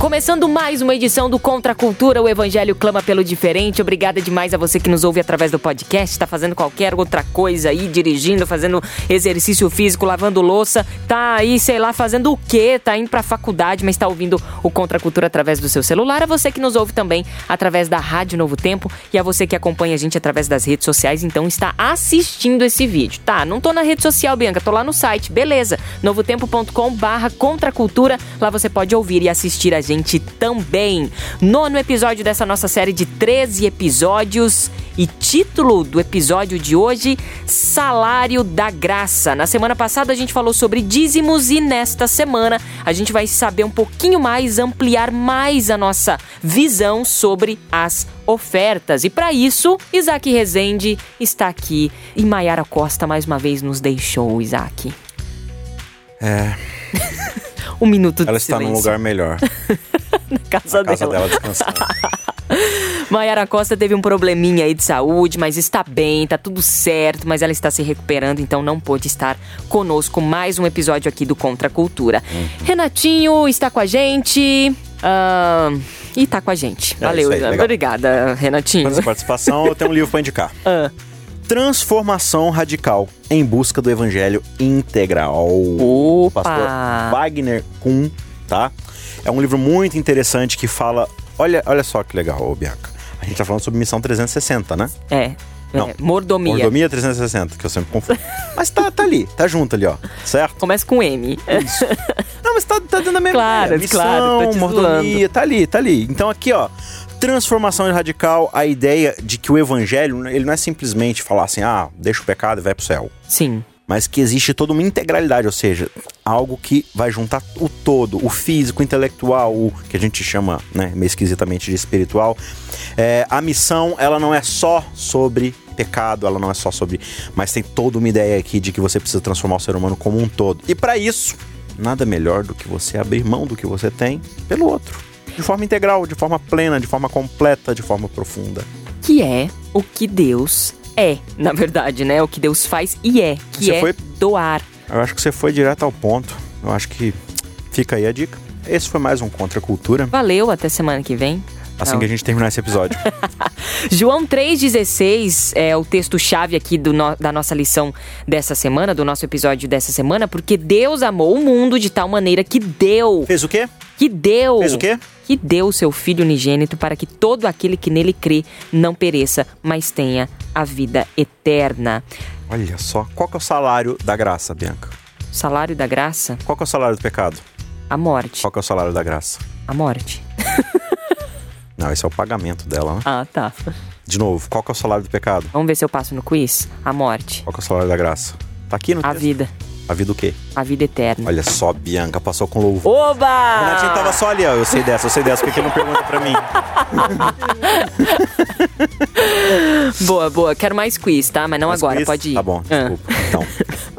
Começando mais uma edição do Contra a Cultura, o Evangelho clama pelo diferente. Obrigada demais a você que nos ouve através do podcast, está fazendo qualquer outra coisa aí, dirigindo, fazendo exercício físico, lavando louça, tá aí, sei lá, fazendo o quê? Tá indo pra faculdade, mas está ouvindo o Contra a Cultura através do seu celular. A você que nos ouve também através da Rádio Novo Tempo e a você que acompanha a gente através das redes sociais, então está assistindo esse vídeo. Tá, não tô na rede social, Bianca, tô lá no site. Beleza. novotempo.com/barra Contra Cultura. Lá você pode ouvir e assistir a gente gente também. Nono episódio dessa nossa série de 13 episódios. E título do episódio de hoje: Salário da Graça. Na semana passada a gente falou sobre dízimos e nesta semana a gente vai saber um pouquinho mais, ampliar mais a nossa visão sobre as ofertas. E para isso, Isaac Rezende está aqui e Maiara Costa mais uma vez nos deixou, Isaac. É. um minuto de Ela silêncio. está num lugar melhor. na casa, Na casa dela. dela descansando. Mayara Costa teve um probleminha aí de saúde, mas está bem, tá tudo certo, mas ela está se recuperando, então não pôde estar conosco mais um episódio aqui do Contra a Cultura. Uhum. Renatinho está com a gente. ah, e tá com a gente. É Valeu, aí. Obrigada, Renatinho. Essa participação, eu tenho um livro para indicar. Ah, Transformação Radical em Busca do Evangelho Integral. Opa! Pastor Wagner Kuhn, tá? É um livro muito interessante que fala... Olha, olha só que legal, ô Bianca. A gente tá falando sobre Missão 360, né? é. Não. é, mordomia. Mordomia 360, que eu sempre confundo. Mas tá, tá ali, tá junto ali, ó. Certo? Começa com M. Não, mas tá, tá dando a mesma Claro, ideia. Missão, claro, mordomia, tá ali, tá ali. Então aqui, ó, transformação radical, a ideia de que o evangelho, ele não é simplesmente falar assim, ah, deixa o pecado e vai pro céu. Sim. Mas que existe toda uma integralidade, ou seja, algo que vai juntar o todo, o físico, o intelectual, o que a gente chama, né, meio esquisitamente de espiritual. É, a missão, ela não é só sobre pecado, ela não é só sobre. Mas tem toda uma ideia aqui de que você precisa transformar o ser humano como um todo. E para isso, nada melhor do que você abrir mão do que você tem pelo outro. De forma integral, de forma plena, de forma completa, de forma profunda. Que é o que Deus é, na verdade, né? O que Deus faz e é, que Você é foi- doar. Eu acho que você foi direto ao ponto. Eu acho que fica aí a dica. Esse foi mais um Contra a Cultura. Valeu, até semana que vem. Assim Não. que a gente terminar esse episódio. João 3,16 é o texto-chave aqui do no- da nossa lição dessa semana, do nosso episódio dessa semana, porque Deus amou o mundo de tal maneira que deu, Fez o quê? Que deu, Fez o quê? que deu o seu Filho unigênito para que todo aquele que nele crê não pereça, mas tenha a vida eterna. Olha só. Qual que é o salário da graça, Bianca? Salário da graça, Qual que é o salário do pecado? a morte. Qual que é o salário da graça? A morte. Não, esse é o pagamento dela, né? Ah, tá. De novo, qual que é o salário do pecado? Vamos ver se eu passo no quiz. A morte. Qual que é o salário da graça? Tá aqui no A texto. vida. A vida o quê? A vida eterna. Olha só, Bianca passou com louvor. O Oba! Renatinho tava só ali, ó. Eu sei dessa, eu sei dessa. Por que que não pergunta pra mim? Boa, boa. Quero mais quiz, tá? Mas não Mas agora, quiz? pode ir. Tá bom, Ah. desculpa. Então.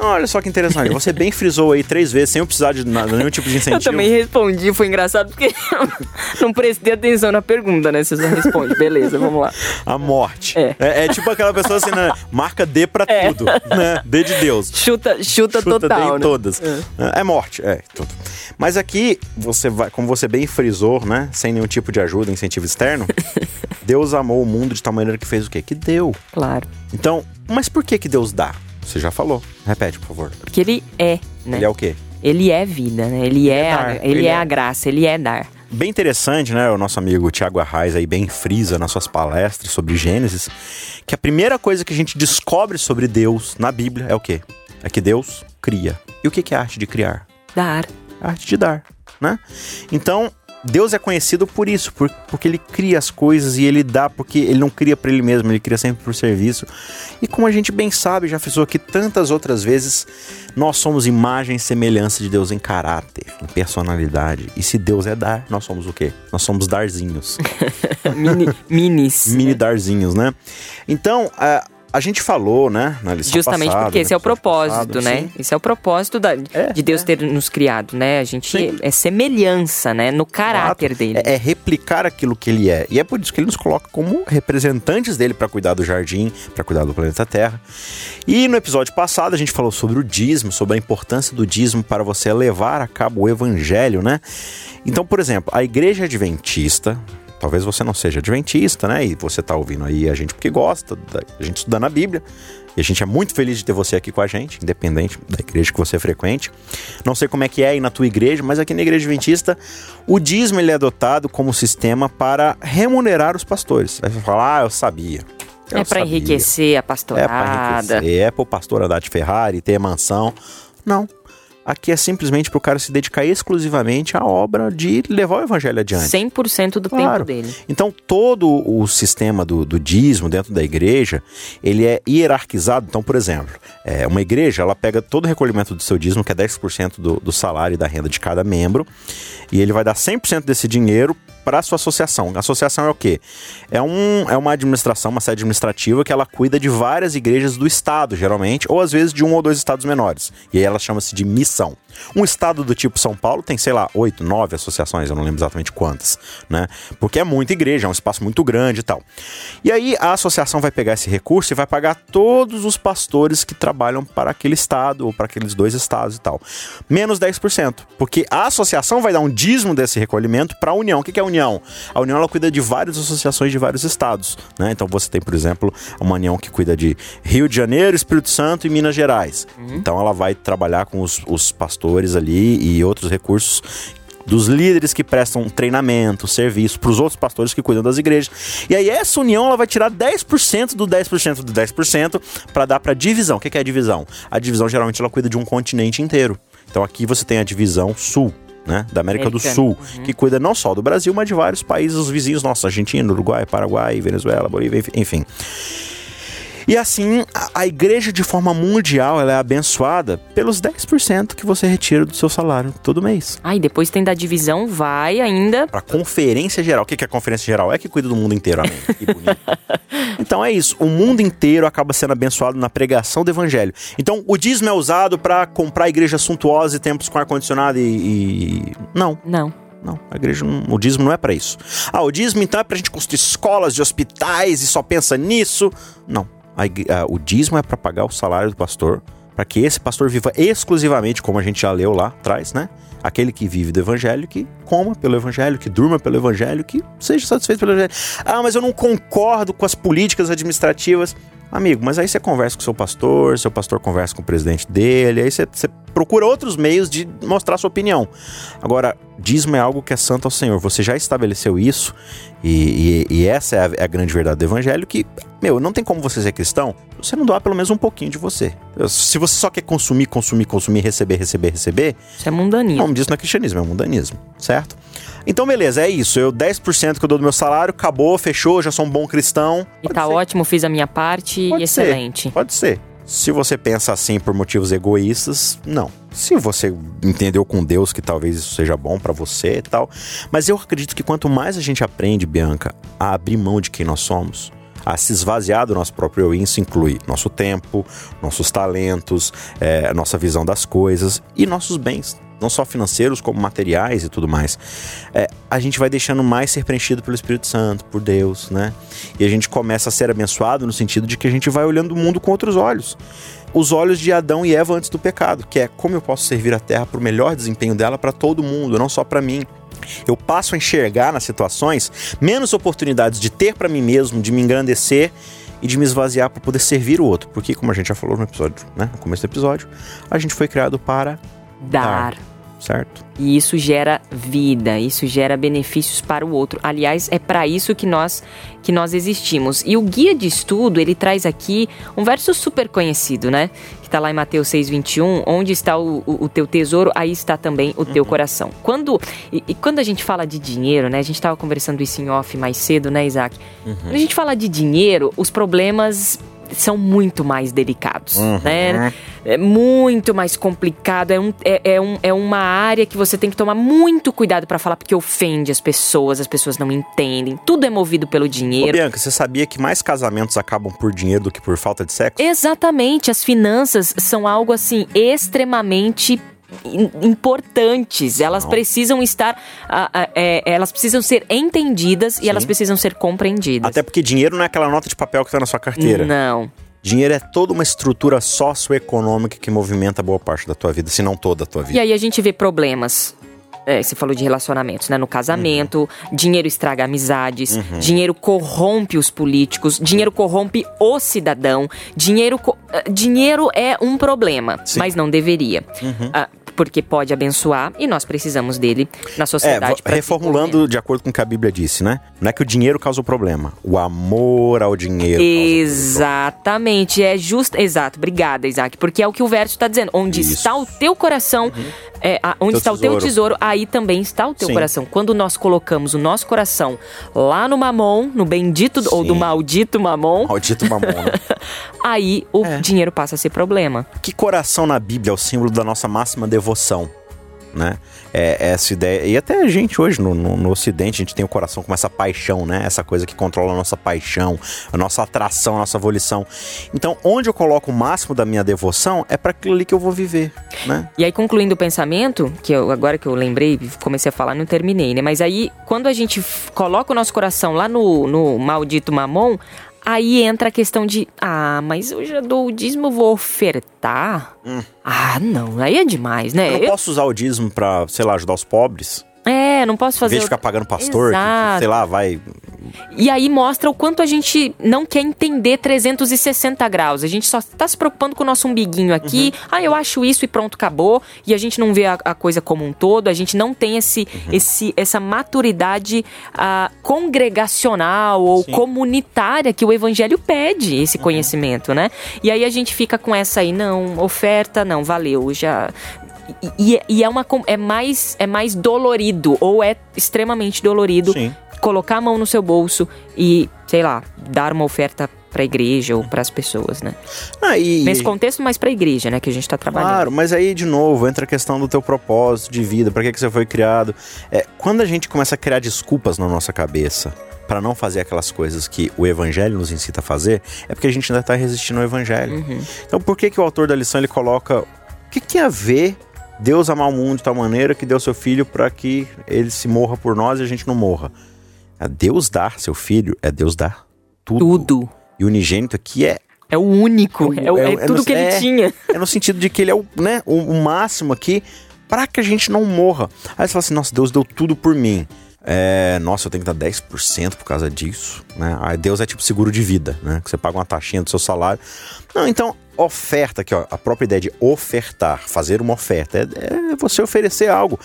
Olha só que interessante. Você bem frisou aí três vezes, sem eu precisar de nada, nenhum tipo de Eu incentivo. também respondi, foi engraçado porque não prestei atenção na pergunta, né? Você só responde. Beleza, vamos lá. A morte. É. É, tipo aquela pessoa assim, né? Marca D pra tudo, né? D de Deus. Chuta, chuta, Chuta D total, em né? todas. É. morte, é, tudo. Mas aqui, você vai, como você bem frisou, né? Sem nenhum tipo de ajuda, incentivo externo, Deus amou o mundo de tal maneira que fez o quê? Que deu. Claro. Então, mas por que que Deus dá? Você já falou. Repete, por favor. Porque ele é, né? Ele é o quê? Ele é vida, né? Ele, é, é a, ele, ele é, é- a graça, ele é dar. Bem interessante, né? O nosso amigo Tiago Arraes aí bem frisa nas suas palestras sobre Gênesis, que a primeira coisa que a gente descobre sobre Deus na Bíblia é o quê? É que Deus cria. E o que que é a arte de criar? Dar. a arte de dar, né? Então, Deus é conhecido por isso, por, porque ele cria as coisas e ele dá, porque ele não cria para ele mesmo, ele cria sempre por serviço. E como a gente bem sabe, já frisou aqui tantas outras vezes, nós somos imagem e semelhança de Deus em caráter, em personalidade. E se Deus é dar, nós somos o quê? Nós somos darzinhos. Mini, minis. Mini darzinhos, né? Então, uh, a gente falou, né, na lição Justamente passada, porque esse é o propósito, passado, né? sim. Esse é o propósito da- É, de Deus é. ter nos criado, né? A gente Sim. é semelhança, né? No caráter Exato. dele. É, é replicar aquilo que ele é. E é por isso que ele nos coloca como representantes dele para cuidar do jardim, para cuidar do planeta Terra. E no episódio passado a gente falou sobre o dízimo, sobre a importância do dízimo para você levar a cabo o evangelho, né? Então, por exemplo, a igreja adventista, talvez você não seja adventista, né? E você tá ouvindo aí a gente porque gosta, da, a gente estudando a Bíblia. E a gente é muito feliz de ter você aqui com a gente, independente da igreja que você frequente. Não sei como é que é aí na tua igreja, mas aqui na igreja adventista, o dízimo ele é adotado como sistema para remunerar os pastores. Aí você fala, ah, eu sabia. Eu É sabia. enriquecer a É pastorada. para enriquecer, é pro pastor andar de Ferrari, ter mansão. Não. Aqui é simplesmente pro cara se dedicar exclusivamente à obra de levar o evangelho adiante. 100% do Claro. tempo dele. Então, todo o sistema do, do dízimo dentro da igreja, ele é hierarquizado. Então, por exemplo, é, uma igreja, ela pega todo o recolhimento do seu dízimo, que é 10% do, do salário e da renda de cada membro, e ele vai dar 100% desse dinheiro para sua associação. A associação é o quê? É, um, é uma administração, uma sede administrativa que ela cuida de várias igrejas do estado, geralmente, ou às vezes de um ou dois estados menores. E aí ela chama-se de missão. Um estado do tipo São Paulo tem, sei lá, oito, nove associações, eu não lembro exatamente quantas, né? Porque é muita igreja, é um espaço muito grande e tal. E aí a associação vai pegar esse recurso e vai pagar todos os pastores que trabalham para aquele estado ou para aqueles dois estados e tal. Menos 10%, porque a associação vai dar um dízimo desse recolhimento para a União. O que é a União? A União ela cuida de várias associações de vários estados, né? Então você tem, por exemplo, uma União que cuida de Rio de Janeiro, Espírito Santo e Minas Gerais. Então ela vai trabalhar com os, os pastores ali e outros recursos dos líderes que prestam treinamento, serviço para os outros pastores que cuidam das igrejas. E aí essa união ela vai tirar 10% do 10% do 10% para dar para divisão. O que que é a divisão? A divisão geralmente ela cuida de um continente inteiro. Então aqui você tem a divisão sul, né, da América do Americana. Sul, que cuida não só do Brasil, mas de vários países vizinhos nossos, Argentina, Uruguai, Paraguai, Venezuela, Bolívia, enf- enfim. E assim, a, a igreja de forma mundial ela é abençoada pelos 10% que você retira do seu salário todo mês. Ah, e depois tem da divisão, vai ainda. Para conferência geral. O que que é a conferência geral? É que cuida do mundo inteiro, amém. Que bonito. Então é isso. O mundo inteiro acaba sendo abençoado na pregação do evangelho. Então o dízimo é usado para comprar igreja suntuosa e templos com ar-condicionado e, e. Não. Não. Não, a igreja não, o dízimo não é para isso. Ah, o dízimo então é pra gente construir escolas de hospitais e só pensa nisso. Não. A ah, o dízimo é para pagar o salário do pastor, para que esse pastor viva exclusivamente, como a gente já leu lá atrás, né? Aquele que vive do evangelho, que coma pelo evangelho, que durma pelo evangelho, que seja satisfeito pelo evangelho. Ah, mas eu não concordo com as políticas administrativas. Amigo, mas aí você conversa com seu pastor, seu pastor conversa com o presidente dele, aí você, você procura outros meios de mostrar sua opinião. Agora, dízimo é algo que é santo ao Senhor. Você já estabeleceu isso, e, e- e essa é a, é a grande verdade do evangelho, que, meu, não tem como você ser cristão, você não doar pelo menos um pouquinho de você. Se você só quer consumir, consumir, consumir, receber, receber, receber, Isso é o mundanismo. nome disso não é cristianismo, é mundanismo, certo? Então, beleza, é isso. Eu 10% que eu dou do meu salário, acabou, fechou, já sou um bom cristão. E Pode tá ser. ótimo, fiz a minha parte Pode ser. excelente. Pode ser. Se você pensa assim por motivos egoístas, não. Se você entendeu com Deus que talvez isso seja bom pra você e tal. Mas eu acredito que quanto mais a gente aprende, Bianca, a abrir mão de quem nós somos, a se esvaziar do nosso próprio eu, e isso inclui nosso tempo, nossos talentos, é, a nossa visão das coisas e nossos bens. Não só financeiros, como materiais e tudo mais. É, a gente vai deixando mais ser preenchido pelo Espírito Santo, por Deus, né? E a gente começa a ser abençoado no sentido de que a gente vai olhando o mundo com outros olhos. Os olhos de Adão e Eva antes do pecado, que é como eu posso servir a terra para o melhor desempenho dela para todo mundo, não só para mim. Eu passo a enxergar nas situações menos oportunidades de ter para mim mesmo, de me engrandecer e de me esvaziar para poder servir o outro. Porque, como a gente já falou no episódio, né, no começo do episódio, a gente foi criado para Dar. Certo? E isso gera vida, isso gera benefícios para o outro. Aliás, é para isso que nós que nós existimos. E o guia de estudo, ele traz aqui um verso super conhecido, né? Que está lá em Mateus 6:21, onde está o, o, o, teu tesouro, aí está também o teu uhum. coração. Quando e, e, quando a gente fala de dinheiro, né? A gente estava conversando isso em off mais cedo, né, Isaac? Uhum. Quando a gente fala de dinheiro, os problemas são muito mais delicados, uhum. né? É muito mais complicado, é, um, é, é, um, é uma área que você tem que tomar muito cuidado para falar, porque ofende as pessoas, as pessoas não entendem, tudo é movido pelo dinheiro. Ô, Bianca, você sabia que mais casamentos acabam por dinheiro do que por falta de sexo? Exatamente, as finanças são algo assim extremamente importantes. Elas Não. precisam estar. é, elas precisam ser entendidas Sim. e elas precisam ser compreendidas. Até porque dinheiro não é aquela nota de papel que está na sua carteira. Não. Dinheiro é toda uma estrutura socioeconômica que movimenta boa parte da tua vida, se não toda a tua vida. E aí a gente vê problemas é, você falou de relacionamentos, né? No casamento, uhum. dinheiro estraga amizades, uhum. dinheiro corrompe os políticos, dinheiro corrompe o cidadão, dinheiro, eh, dinheiro é um problema, Sim. mas não deveria. Uhum. Uh, porque pode abençoar e nós precisamos dele na sociedade. É, reformulando de acordo com o que a Bíblia disse, né? Não é que o dinheiro causa o problema, o amor ao dinheiro. Exatamente, é justo, exato. Obrigada, Isaac, porque é o que o verso está dizendo. Onde Isso. está o teu coração, uhum. é, a, onde teu está tesouro. o teu tesouro, aí também está o teu Sim. coração. Quando nós colocamos o nosso coração lá no mamon, no bendito Sim. ou do maldito mamon, maldito mamon, né? aí o é. dinheiro passa a ser problema. Que coração na Bíblia é o símbolo da nossa máxima devoção devoção. Né? É, essa ideia. E até a gente hoje no, no, no, Ocidente, a gente tem o coração com essa paixão, né? Essa coisa que controla a nossa paixão, a nossa atração, a nossa volição. Então, onde eu coloco o máximo da minha devoção é para aquilo ali que eu vou viver, né? E aí, concluindo o pensamento, que eu, agora que eu lembrei, comecei a falar, não terminei, né? Mas aí, quando a gente coloca o nosso coração lá no, no maldito mamon, Aí entra a questão de, ah, mas eu já dou o dízimo, vou ofertar? Hum. Ah, não, aí é demais, né? Eu não eu... posso usar o dízimo pra, sei lá, ajudar os pobres? É, não posso fazer. Em vez de ficar pagando pastor, que, sei lá, vai. E aí mostra o quanto a gente não quer entender 360 graus. A gente só está se preocupando com o nosso umbiguinho aqui. Uhum. Ah, eu acho isso e pronto, acabou. E a gente não vê a, a coisa como um todo. A gente não tem esse, uhum. esse, essa maturidade uh, congregacional ou Sim. comunitária que o evangelho pede, esse uhum. conhecimento, né? E aí a gente fica com essa aí, não, oferta, não, valeu, já e, e, é, uma, é, mais, é mais dolorido, ou é extremamente dolorido, Sim. Colocar a mão no seu bolso e, sei lá, dar uma oferta para a igreja ou para as pessoas, né? Ah. Nesse contexto, mais para a igreja, né, que a gente está trabalhando. Claro, mas aí de novo entra a questão do teu propósito de vida, para que que você foi criado. É, quando a gente começa a criar desculpas na nossa cabeça para não fazer aquelas coisas que o evangelho nos incita a fazer, é porque a gente ainda está resistindo ao evangelho. Uhum. Então, por que que o autor da lição ele coloca o que que tem a ver Deus amar o mundo de tal maneira que deu seu filho para que ele se morra por nós e a gente não morra. É Deus dar seu filho é Deus dar tudo. Tudo. E o unigênito aqui é é o único, é, é, é, é tudo no, que ele tinha. É no sentido de que ele é o, né, o, o máximo aqui para que a gente não morra. Aí você fala assim: nossa, Deus deu tudo por mim. É, nossa, eu tenho que dar 10% por causa disso, né? Aí Deus é tipo seguro de vida, né? Que você paga uma taxinha do seu salário. Não, então, oferta aqui, ó, a própria ideia de ofertar, fazer uma oferta, é, é você oferecer algo.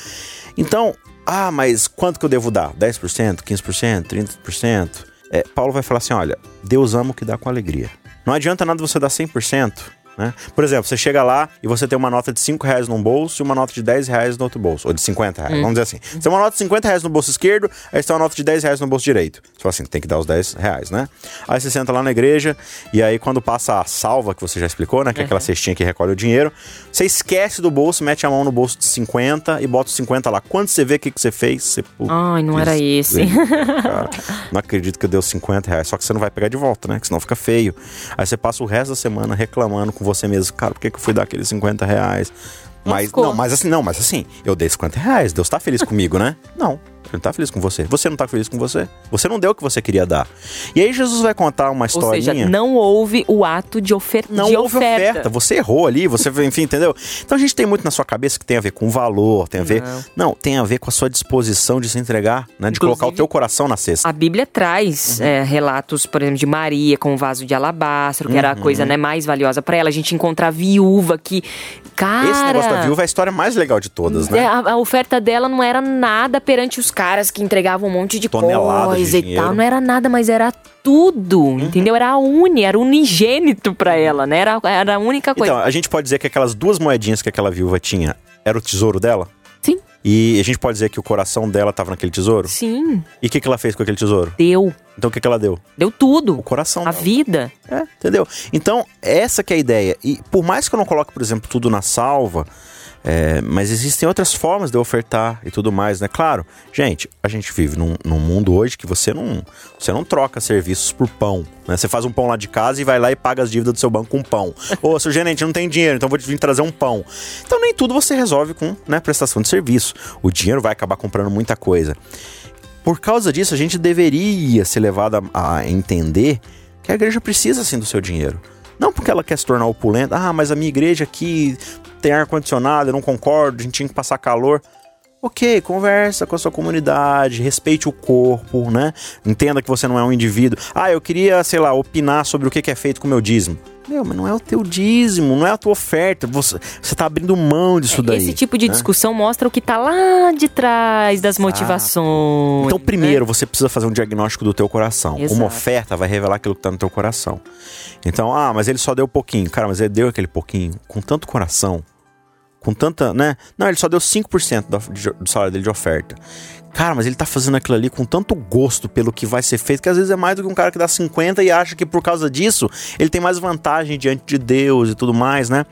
Então, ah, mas quanto que eu devo dar? 10%, 15%, 30%? É, Paulo vai falar assim: olha, Deus ama o que dá com alegria. Não adianta nada você dar 100%, né? Por exemplo, você chega lá e você tem uma nota de 5 reais num bolso e uma nota de 10 reais no outro bolso. Ou de 50 reais, hum. vamos dizer assim. Você tem uma nota de 50 reais no bolso esquerdo, aí você tem uma nota de 10 reais no bolso direito. Você fala assim, tem que dar os 10 reais, né? Aí você senta lá na igreja e aí quando passa a salva, que você já explicou, né? Que é aquela cestinha que recolhe o dinheiro, você esquece do bolso, mete a mão no bolso de 50 e bota os 50 lá. Quando você vê o que, que você fez, você... Ai, não era esse. Cara, não acredito que eu dei os 50 reais. Só que você não vai pegar de volta, né? Que senão fica feio. Aí você passa o resto da semana reclamando com você mesmo, cara, por que, que eu fui dar aqueles 50 reais? Mas, não, mas assim, não, mas assim, eu dei 50 reais, Deus tá feliz comigo, né? Não. Ele não tá feliz com você. Você não tá feliz com você. Você não deu o que você queria dar. E aí Jesus vai contar uma Ou historinha. seja, não houve o ato de, ofer Não de houve oferta. Você errou ali, você, enfim, entendeu? Então a gente tem muito na sua cabeça que tem a ver com valor, tem a ver. Não. Não, tem a ver com a sua disposição de se entregar, né? De Inclusive, colocar o teu coração na cesta. A Bíblia traz Uhum. é, relatos, por exemplo, de Maria com o vaso de alabastro, que era a Uhum. coisa né, mais valiosa pra ela. A gente encontra a viúva que, cara... Esse negócio da viúva é a história mais legal de todas, né? É, a, a oferta dela não era nada perante os caras que entregavam um monte de Toneladas de coisa e dinheiro. tal. Não era nada, mas era tudo, Uhum. entendeu? Era a uni, era unigênito pra ela, né? Era, era a única coisa. Então, a gente pode dizer que aquelas duas moedinhas que aquela viúva tinha era o tesouro dela? Sim, E a gente pode dizer que o coração dela estava naquele tesouro? sim, E o que, que ela fez com aquele tesouro? deu. Então o que, que ela deu? Deu tudo. O coração A dela. vida. É, entendeu? Então, essa que é a ideia. E por mais que eu não coloque, por exemplo, tudo na salva, é, mas existem outras formas de ofertar e tudo mais, né? Claro, gente, a gente vive num, num mundo hoje que você não, você não troca serviços por pão, né? Você faz um pão lá de casa e vai lá e paga as dívidas do seu banco com pão. Ô, seu gerente, não tem dinheiro, então vou te vir trazer um pão. Então nem tudo você resolve com né, prestação de serviço. O dinheiro vai acabar comprando muita coisa. Por causa disso, a gente deveria ser levado a, a entender que a igreja precisa sim do seu dinheiro. Não porque ela quer se tornar opulenta, ah, mas a minha igreja aqui tem ar-condicionado, eu não concordo, a gente tinha que passar calor. Ok, conversa com a sua comunidade, respeite o corpo, né? Entenda que você não é um indivíduo. Ah, eu queria, sei lá, opinar sobre o que é feito com o meu dízimo. Meu, mas não é o teu dízimo, não é a tua oferta. Você, você tá abrindo mão disso daí. Esse tipo de né? discussão mostra o que tá lá de trás das motivações. Então, né? primeiro, você precisa fazer um diagnóstico do teu coração. Exato. Uma oferta vai revelar aquilo que tá no teu coração. Então, ah, mas ele só deu pouquinho. Cara, mas ele deu aquele pouquinho com tanto coração, com tanta, né? Não, ele só deu 5% do, do salário dele de oferta. Cara, mas ele tá fazendo aquilo ali com tanto gosto pelo que vai ser feito, que às vezes é mais do que um cara que dá 50 e acha que por causa disso ele tem mais vantagem diante de Deus e tudo mais, né?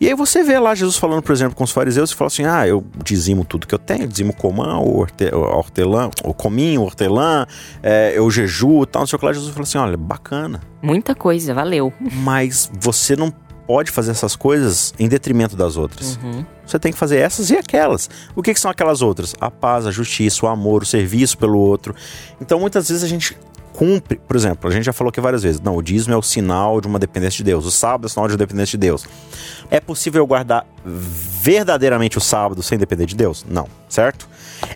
E aí você vê lá Jesus falando, por exemplo, com os fariseus e fala assim: ah, eu dizimo tudo que eu tenho, dizimo comã, o horte- o hortelã, o cominho, o hortelã, é, eu jejuo e tal, não sei o que lá. Jesus falou assim: olha, bacana, Muita coisa, valeu. mas você não pode fazer essas coisas em detrimento das outras. Você tem que fazer essas e aquelas. O que, que são aquelas outras? A paz, a justiça, o amor, o serviço pelo outro. Então, muitas vezes a gente cumpre, por exemplo, a gente já falou aqui várias vezes, não, o dízimo é o sinal de uma dependência de Deus, o sábado é o sinal de uma dependência de Deus. É possível eu guardar verdadeiramente o sábado sem depender de Deus? Não, certo?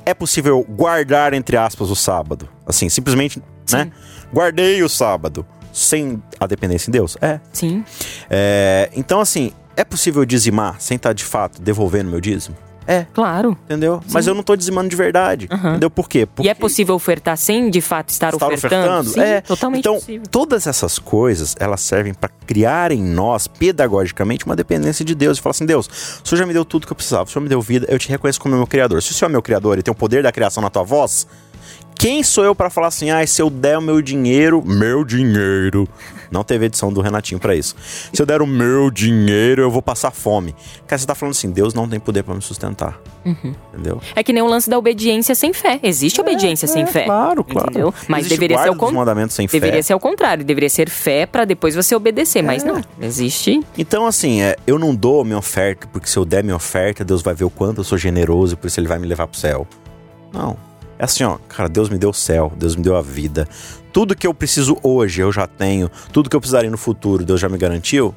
É possível guardar, entre aspas, o sábado? Assim, simplesmente, né? Guardei o sábado sem a dependência em Deus? É. Sim. É, então, assim, é possível dizimar sem estar de fato devolvendo meu dízimo? É, Claro. entendeu? Mas eu não tô dizimando de verdade. Entendeu por quê? Porque E é possível ofertar sem, de fato, estar, estar ofertando? Sim, é. totalmente então, possível. todas essas coisas, elas servem para criar em nós, pedagogicamente, uma dependência de Deus. E falar assim, Deus, o Senhor já me deu tudo que eu precisava, o Senhor me deu vida, eu te reconheço como meu Criador. Se o Senhor é meu Criador e tem o poder da criação na tua voz, quem sou eu para falar assim, ah, se eu der o meu dinheiro, meu dinheiro. Não teve edição do Renatinho para isso. Se eu der o meu dinheiro, eu vou passar fome. Cara, você tá falando assim, Deus não tem poder para me sustentar. Uhum. Entendeu? É que nem o lance da obediência sem fé. Existe obediência sem é, fé. claro, claro. Entendeu? Mas Existe deveria ser, o con... mandamentos sem fé. deveria ser ao contrário. Deveria ser fé pra depois você obedecer. Mas É. não. Existe. Então, assim, é, eu não dou minha oferta, porque se eu der minha oferta, Deus vai ver o quanto eu sou generoso e por isso ele vai me levar pro céu. Não. É assim, ó, cara, Deus me deu o céu, Deus me deu a vida. Tudo que eu preciso hoje eu já tenho, tudo que eu precisaria no futuro, Deus já me garantiu.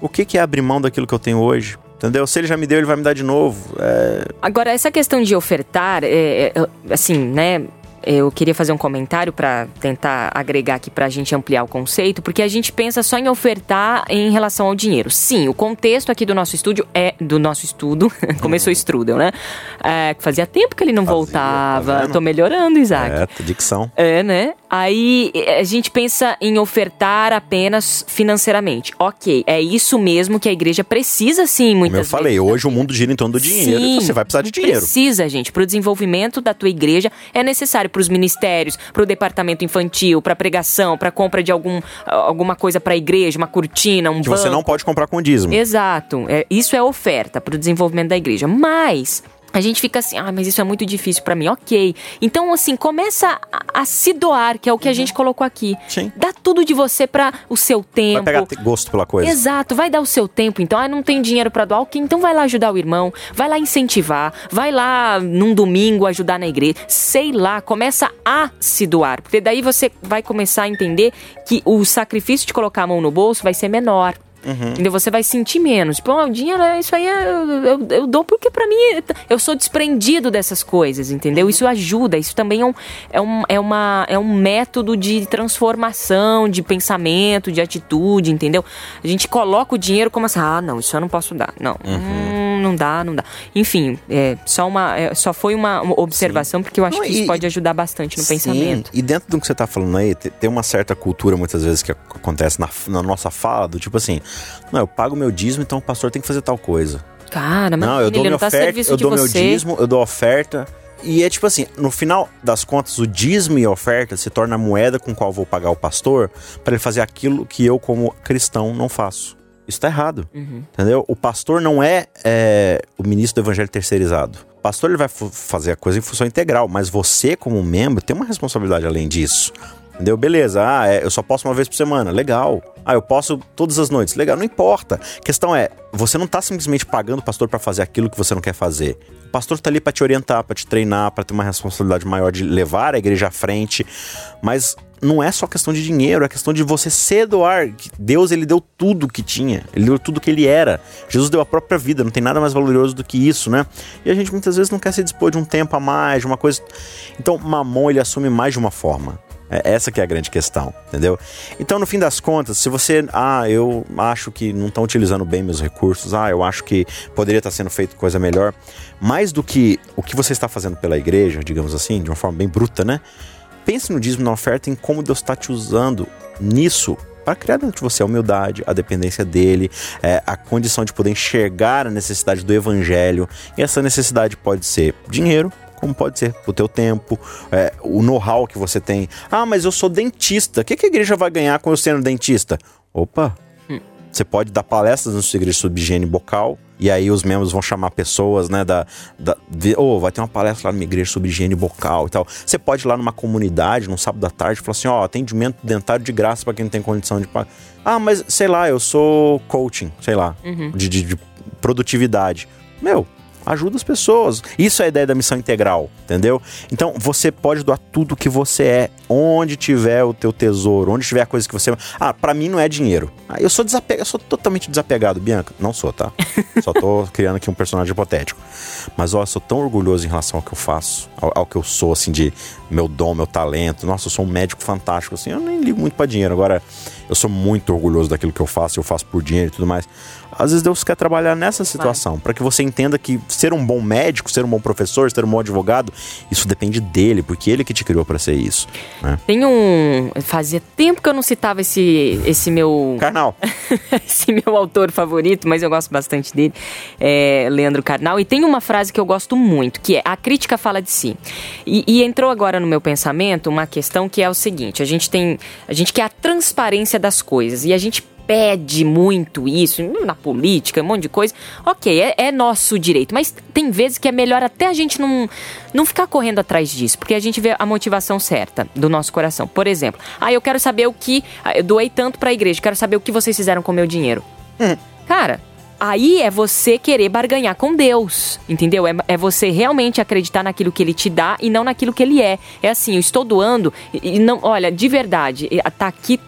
O que, que é abrir mão daquilo que eu tenho hoje? Entendeu? Se ele já me deu, ele vai me dar de novo. É, Agora, essa questão de ofertar, é, é, assim, né? Eu queria fazer um comentário pra tentar agregar aqui pra gente ampliar o conceito, porque a gente pensa só em ofertar em relação ao dinheiro. Sim, o contexto aqui do nosso estúdio é do nosso estudo. Começou Strudel, né? É, fazia tempo que ele não Fazia, voltava. tá? Tô melhorando, Isaac. é dicção. É, né? Aí eh, a gente pensa em ofertar apenas financeiramente. Ok, é isso mesmo que a igreja precisa sim, Como muitas eu falei, vezes. hoje o mundo gira em torno do dinheiro Sim, e você vai precisar de dinheiro. Precisa, gente. Para o desenvolvimento da tua igreja é necessário para os ministérios, para o departamento infantil, para pregação, para compra de algum, alguma coisa para a igreja, uma cortina, um Que você banco. não pode comprar com dízimo. Exato. É, isso é oferta para o desenvolvimento da igreja. Mas a gente fica assim, ah, mas isso é muito difícil para mim. Ok. Então, assim, começa a, a, se doar, que é o que a gente colocou aqui. Sim. Dá tudo de você para o seu tempo. Vai pegar gosto pela coisa. Exato, vai dar o seu tempo. Então, ah, não tem dinheiro para doar, ok. Então vai lá ajudar o irmão, vai lá incentivar, vai lá num domingo ajudar na igreja. Sei lá, começa a se doar. Porque daí você vai começar a entender que o sacrifício de colocar a mão no bolso vai ser menor. Uhum. Entendeu? Você vai sentir menos. Tipo, oh, o dinheiro, isso aí é, eu, eu, eu, dou porque para mim eu sou desprendido dessas coisas, entendeu? Isso ajuda. Isso também é um, é, um, é, uma, é um método de transformação, de pensamento, de atitude, entendeu? A gente coloca o dinheiro como assim, ah, não, isso eu não posso dar. Não. Uhum. Hum, não dá, não dá. Enfim, é, só, uma, é, só foi uma, observação, Sim. porque eu acho não, que isso pode ajudar bastante no Sim. pensamento. E dentro do que você tá falando aí, tem uma certa cultura muitas vezes que acontece na, na nossa fala, do tipo assim, não, eu pago meu dízimo, então o pastor tem que fazer tal coisa. Cara, mas não, eu dou minha tá oferta, eu dou meu dízimo, eu dou oferta. E é tipo assim, no final das contas, o dízimo e a oferta se torna a moeda com qual vou pagar o pastor para ele fazer aquilo que eu, como cristão, não faço. Isso tá errado. Uhum. Entendeu? O pastor não é, é, o ministro do evangelho terceirizado. O pastor ele vai fazer a coisa em função integral, mas você, como membro, tem uma responsabilidade além disso. Entendeu? Beleza, ah, é, eu só posso uma vez por semana. Legal. Ah, eu posso todas as noites. Legal, não importa. A questão é, você não está simplesmente pagando o pastor para fazer aquilo que você não quer fazer. O pastor está ali para te orientar, para te treinar, para ter uma responsabilidade maior de levar a igreja à frente. Mas não é só questão de dinheiro, é questão de você se doar. Deus, ele deu tudo que tinha. Ele deu tudo que ele era. Jesus deu a própria vida, não tem nada mais valoroso do que isso, né? E a gente muitas vezes não quer se dispor de um tempo a mais, de uma coisa. Então, Mamon, ele assume mais de uma forma. É essa que é a grande questão, entendeu? Então, no fim das contas, se você, ah, eu acho que não estão utilizando bem meus recursos, ah, eu acho que poderia estar sendo feito coisa melhor, mais do que o que você está fazendo pela igreja, digamos assim, de uma forma bem bruta, né? Pense no dízimo na oferta em como Deus está te usando nisso para criar dentro de você a humildade, a dependência dele, é, a condição de poder enxergar a necessidade do evangelho. E essa necessidade pode ser dinheiro, como pode ser o teu tempo, é, o know-how que você tem. Ah, mas eu sou dentista. O que, que a igreja vai ganhar com eu sendo dentista? Opa, hum. você pode dar palestras no sua igreja sobre higiene bucal. E aí os membros vão chamar pessoas, né, da... da oh, vai ter uma palestra lá na minha igreja sobre higiene bucal e tal. Você pode ir lá numa comunidade, num sábado à tarde, falar assim, ó, oh, atendimento dentário de graça para quem não tem condição de pagar. Ah, mas sei lá, eu sou coaching, sei lá, uhum. de, de, de produtividade. Meu, ajuda as pessoas. Isso é a ideia da missão integral, entendeu? Então você pode doar tudo que você é, onde tiver o teu tesouro, onde tiver a coisa que você. Ah, para mim não é dinheiro. Ah, eu sou desapegado, eu sou totalmente desapegado, Bianca. Não sou, tá? Só tô criando aqui um personagem hipotético. Mas ó, eu sou tão orgulhoso em relação ao que eu faço, ao, ao, que eu sou, assim, de meu dom, meu talento. Nossa, eu sou um médico fantástico, assim. Eu nem ligo muito para dinheiro. Agora, eu sou muito orgulhoso daquilo que eu faço, eu faço por dinheiro e tudo mais. Às vezes Deus quer trabalhar nessa situação, para que você entenda que ser um bom médico, ser um bom professor, ser um bom advogado, isso depende dele, porque ele que te criou para ser isso. Né? Tem um. Fazia tempo que eu não citava esse, esse meu. Carnal. esse meu autor favorito, mas eu gosto bastante dele, é Leandro Carnal. E tem uma frase que eu gosto muito, que é: a crítica fala de si. E, e entrou agora no meu pensamento uma questão que é o seguinte: a gente tem. A gente quer a transparência das coisas e a gente pede muito isso, na política, um monte de coisa. Ok, é, é, nosso direito, mas tem vezes que é melhor até a gente não, não ficar correndo atrás disso, porque a gente vê a motivação certa do nosso coração. Por exemplo, ah, eu quero saber o que. Ah, eu doei tanto para a igreja, quero saber o que vocês fizeram com o meu dinheiro. Hum. Cara, aí é você querer barganhar com Deus, entendeu? É, é, você realmente acreditar naquilo que Ele te dá e não naquilo que Ele é. É assim, eu estou doando e não, olha, de verdade, tá aqui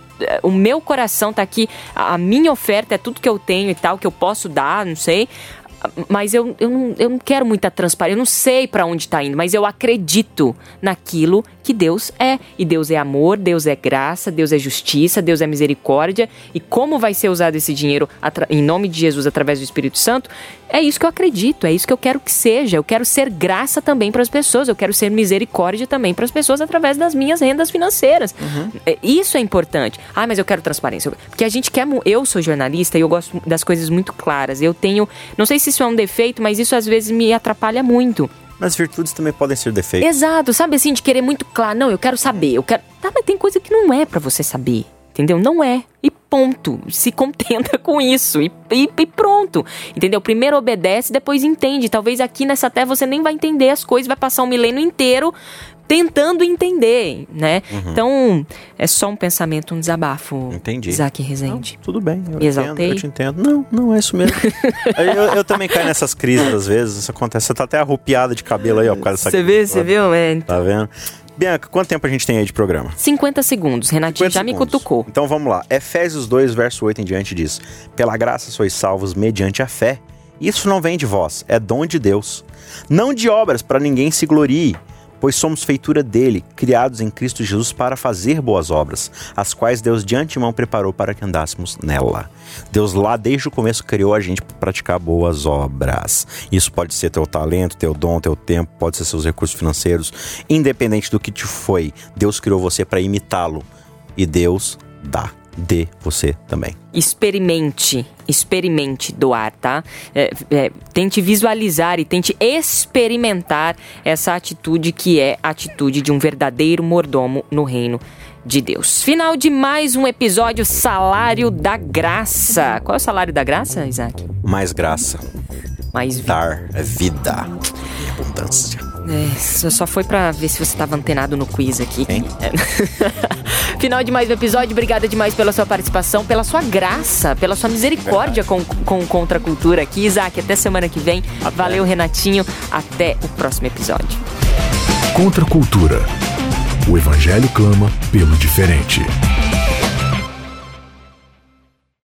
o meu coração tá aqui, a minha oferta é tudo que eu tenho e tal, que eu posso dar, não sei. Mas eu, eu, não, eu não quero muita transparência, eu não sei para onde está indo, mas eu acredito naquilo que Deus é. E Deus é amor, Deus é graça, Deus é justiça, Deus é misericórdia. E como vai ser usado esse dinheiro em nome de Jesus através do Espírito Santo, é isso que eu acredito, é isso que eu quero que seja. Eu quero ser graça também para as pessoas, eu quero ser misericórdia também para as pessoas através das minhas rendas financeiras. Uhum. É, isso é importante. Ah, mas eu quero transparência. Porque a gente quer. Eu sou jornalista e eu gosto das coisas muito claras. Eu tenho. Não sei se isso é um defeito, mas isso às vezes me atrapalha muito. Mas virtudes também podem ser defeitos. Exato, sabe assim, de querer muito claro. Não, eu quero saber, eu quero. Tá, mas tem coisa que não é para você saber. Entendeu? Não é. E ponto. Se contenta com isso e, e, e, pronto. Entendeu? Primeiro obedece, depois entende. Talvez aqui nessa terra você nem vai entender as coisas, vai passar um milênio inteiro tentando entender, né? Uhum. Então, é só um pensamento, um desabafo. Entendi. Isaac Rezende. Não, tudo bem, eu Exaltei. entendo, eu te entendo. Não, não é isso mesmo. eu, eu, também caio nessas crises às vezes, isso acontece. Você tá até arrupiada de cabelo aí, ó, por causa dessa Você vê, você viu? É. Tá vendo? Bianca, quanto tempo a gente tem aí de programa? 50 segundos. Renatinho 50 já segundos. me cutucou. Então vamos lá. Efésios 2, verso 8 em diante diz: Pela graça sois salvos mediante a fé. Isso não vem de vós, é dom de Deus. Não de obras para ninguém se glorie pois somos feitura dele, criados em Cristo Jesus para fazer boas obras, as quais Deus de antemão preparou para que andássemos nela. Deus lá desde o começo criou a gente para praticar boas obras. Isso pode ser teu talento, teu dom, teu tempo, pode ser seus recursos financeiros, independente do que te foi. Deus criou você para imitá-lo e Deus dá de você também. Experimente, experimente doar, tá? É, é, tente visualizar e tente experimentar essa atitude que é a atitude de um verdadeiro mordomo no reino de Deus. Final de mais um episódio Salário da Graça. Qual é o salário da graça, Isaac? Mais graça. Mais vida. Dar vida e abundância. É, só foi para ver se você estava antenado no quiz aqui. É. Final de mais um episódio. Obrigada demais pela sua participação, pela sua graça, pela sua misericórdia com, com Contra a Cultura aqui. Isaac, até semana que vem. Até. Valeu, Renatinho. Até o próximo episódio. Contra a Cultura. O Evangelho clama pelo diferente.